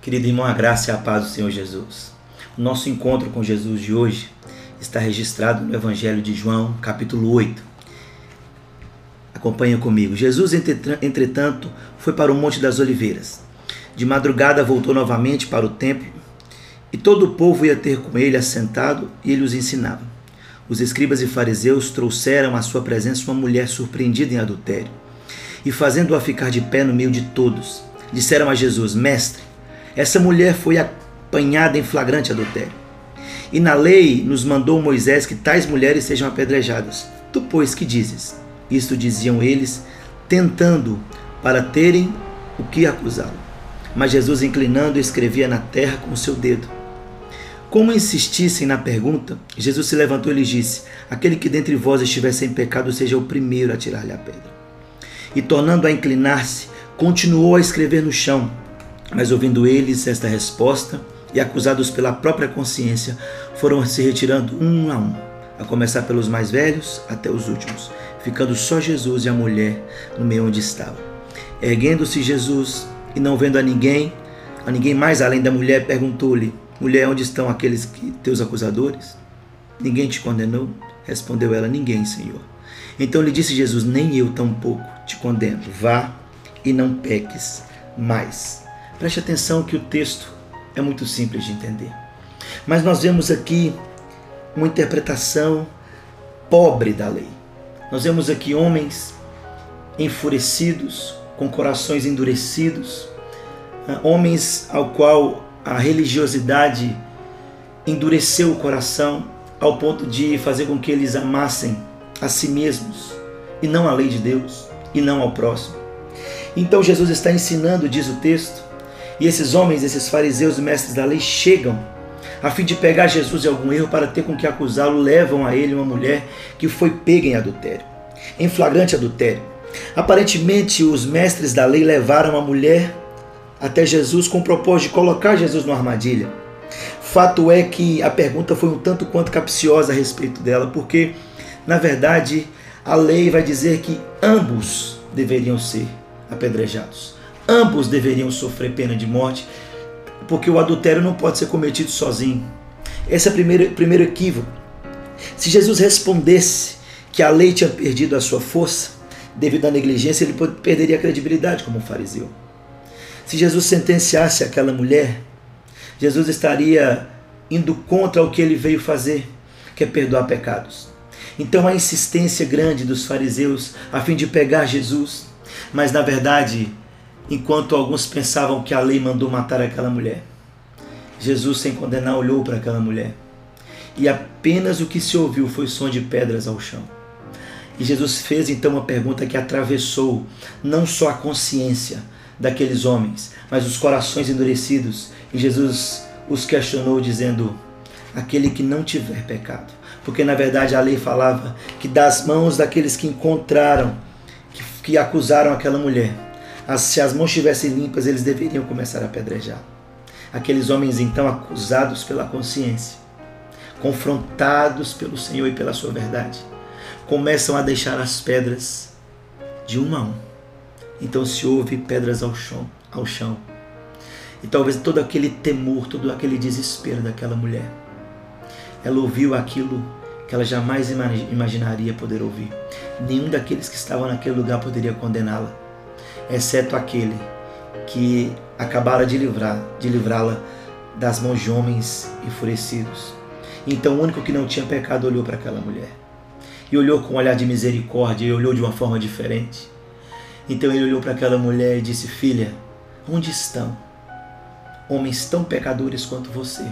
Querido irmão, a graça e a paz do Senhor Jesus. O nosso encontro com Jesus de hoje está registrado no Evangelho de João, capítulo 8. Acompanha comigo. Jesus, entretanto, foi para o Monte das Oliveiras. De madrugada voltou novamente para o templo e todo o povo ia ter com ele assentado e ele os ensinava. Os escribas e fariseus trouxeram à sua presença uma mulher surpreendida em adultério e, fazendo-a ficar de pé no meio de todos, disseram a Jesus: Mestre, essa mulher foi apanhada em flagrante adultério. E na lei nos mandou Moisés que tais mulheres sejam apedrejadas. Tu, pois, que dizes? Isto diziam eles, tentando para terem o que acusá-lo. Mas Jesus, inclinando, escrevia na terra com o seu dedo. Como insistissem na pergunta, Jesus se levantou e lhes disse: Aquele que dentre vós estiver sem pecado, seja o primeiro a tirar-lhe a pedra. E tornando a inclinar-se, continuou a escrever no chão. Mas ouvindo eles esta resposta e acusados pela própria consciência, foram se retirando um a um, a começar pelos mais velhos até os últimos, ficando só Jesus e a mulher no meio onde estava. Erguendo-se Jesus e não vendo a ninguém, a ninguém mais além da mulher, perguntou-lhe: Mulher, onde estão aqueles que, teus acusadores? Ninguém te condenou? Respondeu ela: Ninguém, Senhor. Então lhe disse Jesus: Nem eu tampouco te condeno. Vá e não peques mais. Preste atenção que o texto é muito simples de entender. Mas nós vemos aqui uma interpretação pobre da lei. Nós vemos aqui homens enfurecidos, com corações endurecidos, ah, homens ao qual a religiosidade endureceu o coração ao ponto de fazer com que eles amassem a si mesmos e não a lei de Deus e não ao próximo. Então Jesus está ensinando, diz o texto, e esses homens, esses fariseus e mestres da lei chegam a fim de pegar Jesus em algum erro para ter com que acusá-lo, levam a ele uma mulher que foi pega em adultério, em flagrante adultério. Aparentemente, os mestres da lei levaram a mulher até Jesus com o propósito de colocar Jesus numa armadilha. Fato é que a pergunta foi um tanto quanto capciosa a respeito dela, porque, na verdade, a lei vai dizer que ambos deveriam ser apedrejados ambos deveriam sofrer pena de morte, porque o adultério não pode ser cometido sozinho. Esse é o primeiro, primeiro equívoco. Se Jesus respondesse que a lei tinha perdido a sua força, devido à negligência, ele perderia a credibilidade como fariseu. Se Jesus sentenciasse aquela mulher, Jesus estaria indo contra o que ele veio fazer, que é perdoar pecados. Então a insistência grande dos fariseus a fim de pegar Jesus, mas na verdade enquanto alguns pensavam que a lei mandou matar aquela mulher. Jesus, sem condenar, olhou para aquela mulher e apenas o que se ouviu foi som de pedras ao chão. E Jesus fez então uma pergunta que atravessou não só a consciência daqueles homens, mas os corações endurecidos. E Jesus os questionou, dizendo: Aquele que não tiver pecado. Porque na verdade a lei falava que das mãos daqueles que encontraram, que, que acusaram aquela mulher, se as mãos estivessem limpas, eles deveriam começar a apedrejar. Aqueles homens então acusados pela consciência, confrontados pelo Senhor e pela sua verdade, começam a deixar as pedras de um a um. Então se ouve pedras ao chão, ao chão. E talvez todo aquele temor, todo aquele desespero daquela mulher. Ela ouviu aquilo que ela jamais imaginaria poder ouvir. Nenhum daqueles que estavam naquele lugar poderia condená-la exceto aquele que acabara de livrar, de livrá-la das mãos de homens enfurecidos. Então o único que não tinha pecado olhou para aquela mulher. E olhou com um olhar de misericórdia e olhou de uma forma diferente. Então ele olhou para aquela mulher e disse: Filha, onde estão homens tão pecadores quanto você,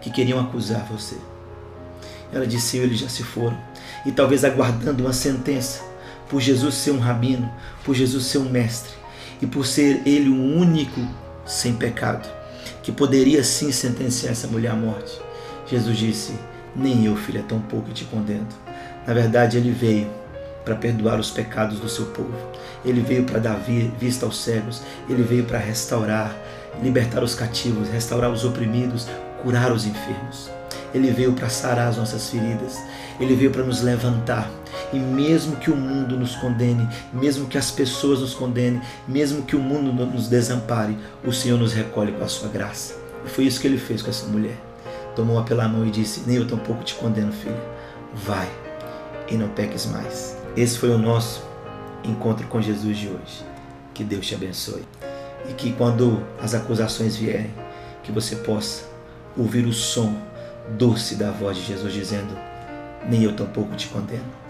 que queriam acusar você? Ela disse: Eles já se foram. E talvez aguardando uma sentença por Jesus ser um rabino, por Jesus ser um mestre e por ser ele o único sem pecado que poderia sim sentenciar essa mulher à morte. Jesus disse: Nem eu, filha, tão pouco te condeno. Na verdade, ele veio para perdoar os pecados do seu povo. Ele veio para dar vista aos cegos. Ele veio para restaurar, libertar os cativos, restaurar os oprimidos, curar os enfermos. Ele veio para sarar as nossas feridas. Ele veio para nos levantar. E mesmo que o mundo nos condene, mesmo que as pessoas nos condenem, mesmo que o mundo nos desampare, o Senhor nos recolhe com a sua graça. E foi isso que ele fez com essa mulher. Tomou-a pela mão e disse: Nem eu tampouco te condeno, filha. Vai e não peques mais. Esse foi o nosso encontro com Jesus de hoje. Que Deus te abençoe. E que quando as acusações vierem, que você possa ouvir o som doce da voz de Jesus dizendo: Nem eu tampouco te condeno.